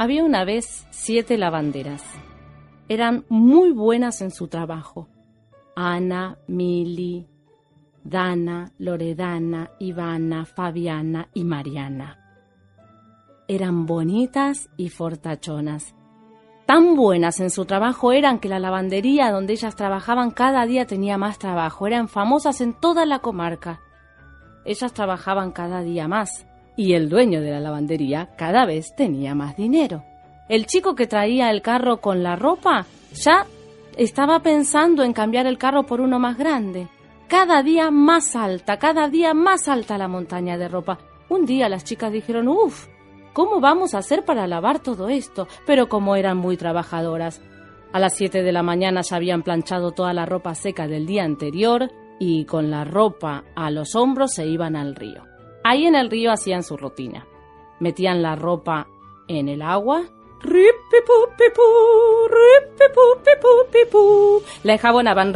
Había una vez siete lavanderas. Eran muy buenas en su trabajo. Ana, Mili, Dana, Loredana, Ivana, Fabiana y Mariana. Eran bonitas y fortachonas. Tan buenas en su trabajo eran que la lavandería donde ellas trabajaban cada día tenía más trabajo. Eran famosas en toda la comarca. Ellas trabajaban cada día más y el dueño de la lavandería cada vez tenía más dinero. El chico que traía el carro con la ropa ya estaba pensando en cambiar el carro por uno más grande. Cada día más alta, cada día más alta la montaña de ropa. Un día las chicas dijeron, uff, ¿cómo vamos a hacer para lavar todo esto? Pero como eran muy trabajadoras. A las siete de la mañana se habían planchado toda la ropa seca del día anterior y con la ropa a los hombros se iban al río. Ahí en el río hacían su rutina. Metían la ropa en el agua. La enjabonaban.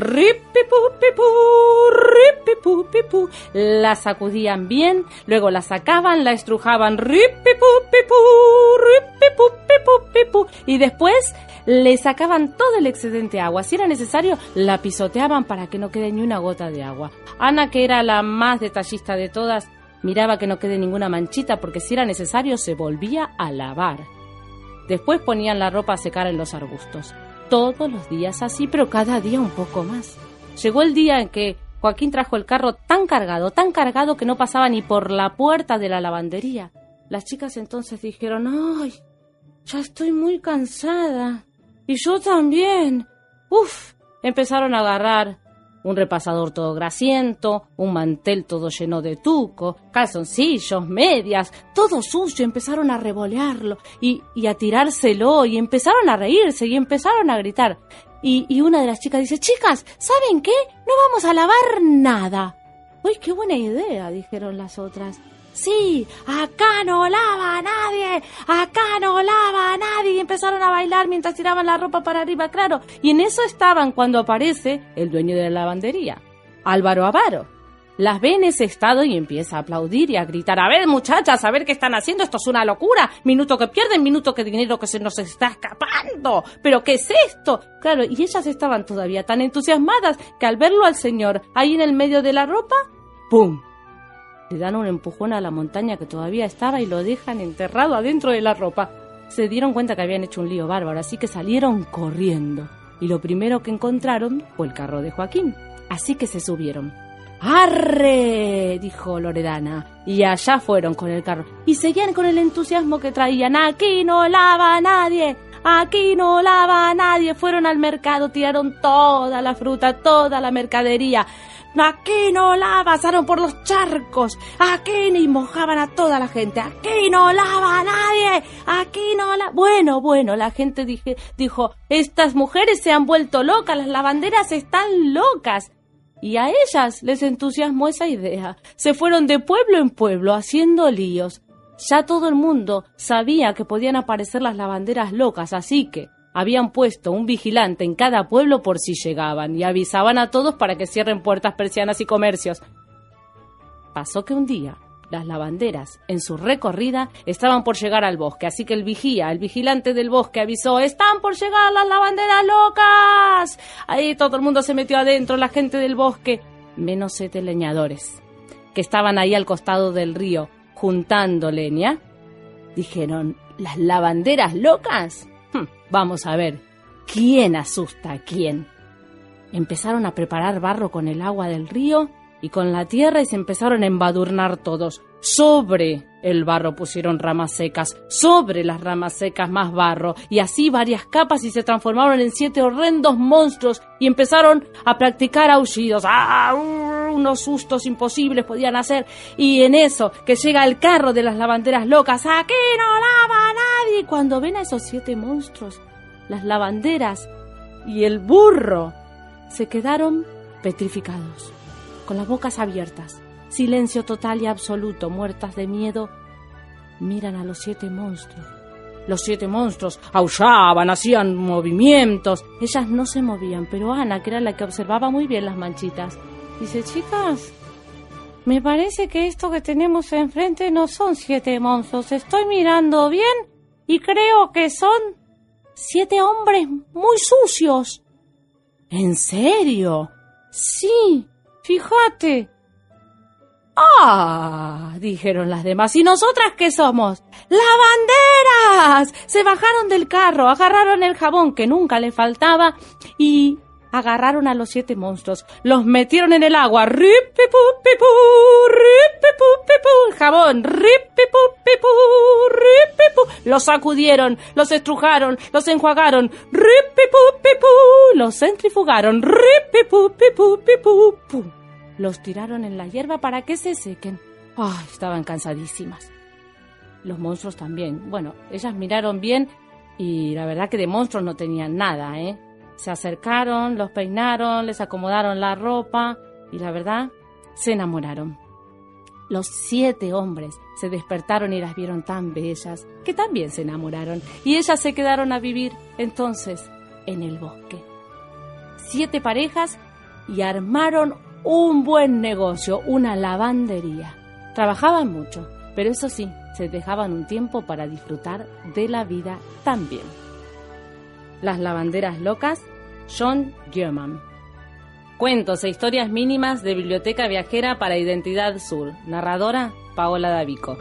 La sacudían bien, luego la sacaban, la estrujaban. Y después le sacaban todo el excedente agua. Si era necesario, la pisoteaban para que no quede ni una gota de agua. Ana, que era la más detallista de todas, Miraba que no quede ninguna manchita porque si era necesario se volvía a lavar. Después ponían la ropa a secar en los arbustos. Todos los días así, pero cada día un poco más. Llegó el día en que Joaquín trajo el carro tan cargado, tan cargado que no pasaba ni por la puerta de la lavandería. Las chicas entonces dijeron, ¡ay! Ya estoy muy cansada. Y yo también. Uf. Empezaron a agarrar un repasador todo grasiento, un mantel todo lleno de tuco, calzoncillos, medias, todo sucio, empezaron a revolearlo y, y a tirárselo y empezaron a reírse y empezaron a gritar. Y, y una de las chicas dice, chicas, ¿saben qué? No vamos a lavar nada. ¡Uy, qué buena idea! dijeron las otras. Sí, acá no lava nadie, acá no lava nadie. Y empezaron a bailar mientras tiraban la ropa para arriba, claro. Y en eso estaban cuando aparece el dueño de la lavandería, Álvaro Avaro. Las ve en ese estado y empieza a aplaudir y a gritar, a ver muchachas, a ver qué están haciendo, esto es una locura, minuto que pierden, minuto que dinero que se nos está escapando, pero ¿qué es esto? Claro, y ellas estaban todavía tan entusiasmadas que al verlo al señor ahí en el medio de la ropa, ¡pum! Le dan un empujón a la montaña que todavía estaba y lo dejan enterrado adentro de la ropa. Se dieron cuenta que habían hecho un lío bárbaro, así que salieron corriendo. Y lo primero que encontraron fue el carro de Joaquín. Así que se subieron. ¡Arre! dijo Loredana. Y allá fueron con el carro. Y seguían con el entusiasmo que traían. Aquí no lava nadie. Aquí no lava nadie. Fueron al mercado, tiraron toda la fruta, toda la mercadería. Aquí no la pasaron por los charcos. Aquí ni mojaban a toda la gente. Aquí no lava nadie. Aquí no la. Bueno, bueno, la gente dijo, estas mujeres se han vuelto locas, las lavanderas están locas. Y a ellas les entusiasmó esa idea. Se fueron de pueblo en pueblo haciendo líos. Ya todo el mundo sabía que podían aparecer las lavanderas locas, así que habían puesto un vigilante en cada pueblo por si llegaban y avisaban a todos para que cierren puertas persianas y comercios. Pasó que un día las lavanderas, en su recorrida, estaban por llegar al bosque, así que el vigía, el vigilante del bosque, avisó ¡Están por llegar las lavanderas locas! Ahí todo el mundo se metió adentro, la gente del bosque, menos siete leñadores, que estaban ahí al costado del río, juntando leña. Dijeron, ¿las lavanderas locas? Vamos a ver, ¿quién asusta a quién? Empezaron a preparar barro con el agua del río y con la tierra y se empezaron a embadurnar todos. Sobre el barro pusieron ramas secas, sobre las ramas secas más barro, y así varias capas y se transformaron en siete horrendos monstruos y empezaron a practicar aullidos. ¡Ah! Unos sustos imposibles podían hacer. Y en eso, que llega el carro de las lavanderas locas, aquí no lava nadie. Cuando ven a esos siete monstruos, las lavanderas y el burro se quedaron petrificados, con las bocas abiertas Silencio total y absoluto, muertas de miedo, miran a los siete monstruos. Los siete monstruos aullaban, hacían movimientos. Ellas no se movían, pero Ana, que era la que observaba muy bien las manchitas, dice, chicas, me parece que esto que tenemos enfrente no son siete monstruos. Estoy mirando bien y creo que son siete hombres muy sucios. ¿En serio? Sí, fíjate. ¡Ah! dijeron las demás. ¿Y nosotras qué somos? ¡Lavanderas! Se bajaron del carro, agarraron el jabón que nunca le faltaba y agarraron a los siete monstruos, los metieron en el agua, rip pipu, jabón, pipu, los sacudieron, los estrujaron, los enjuagaron, los centrifugaron, pipu, los tiraron en la hierba para que se sequen. ¡Ay! estaban cansadísimas. Los monstruos también. Bueno, ellas miraron bien y la verdad que de monstruos no tenían nada, ¿eh? Se acercaron, los peinaron, les acomodaron la ropa y la verdad, se enamoraron. Los siete hombres se despertaron y las vieron tan bellas que también se enamoraron y ellas se quedaron a vivir entonces en el bosque. Siete parejas y armaron un buen negocio, una lavandería. Trabajaban mucho, pero eso sí, se dejaban un tiempo para disfrutar de la vida también. Las lavanderas locas, John German. Cuentos e historias mínimas de Biblioteca Viajera para Identidad Sur. Narradora, Paola Davico.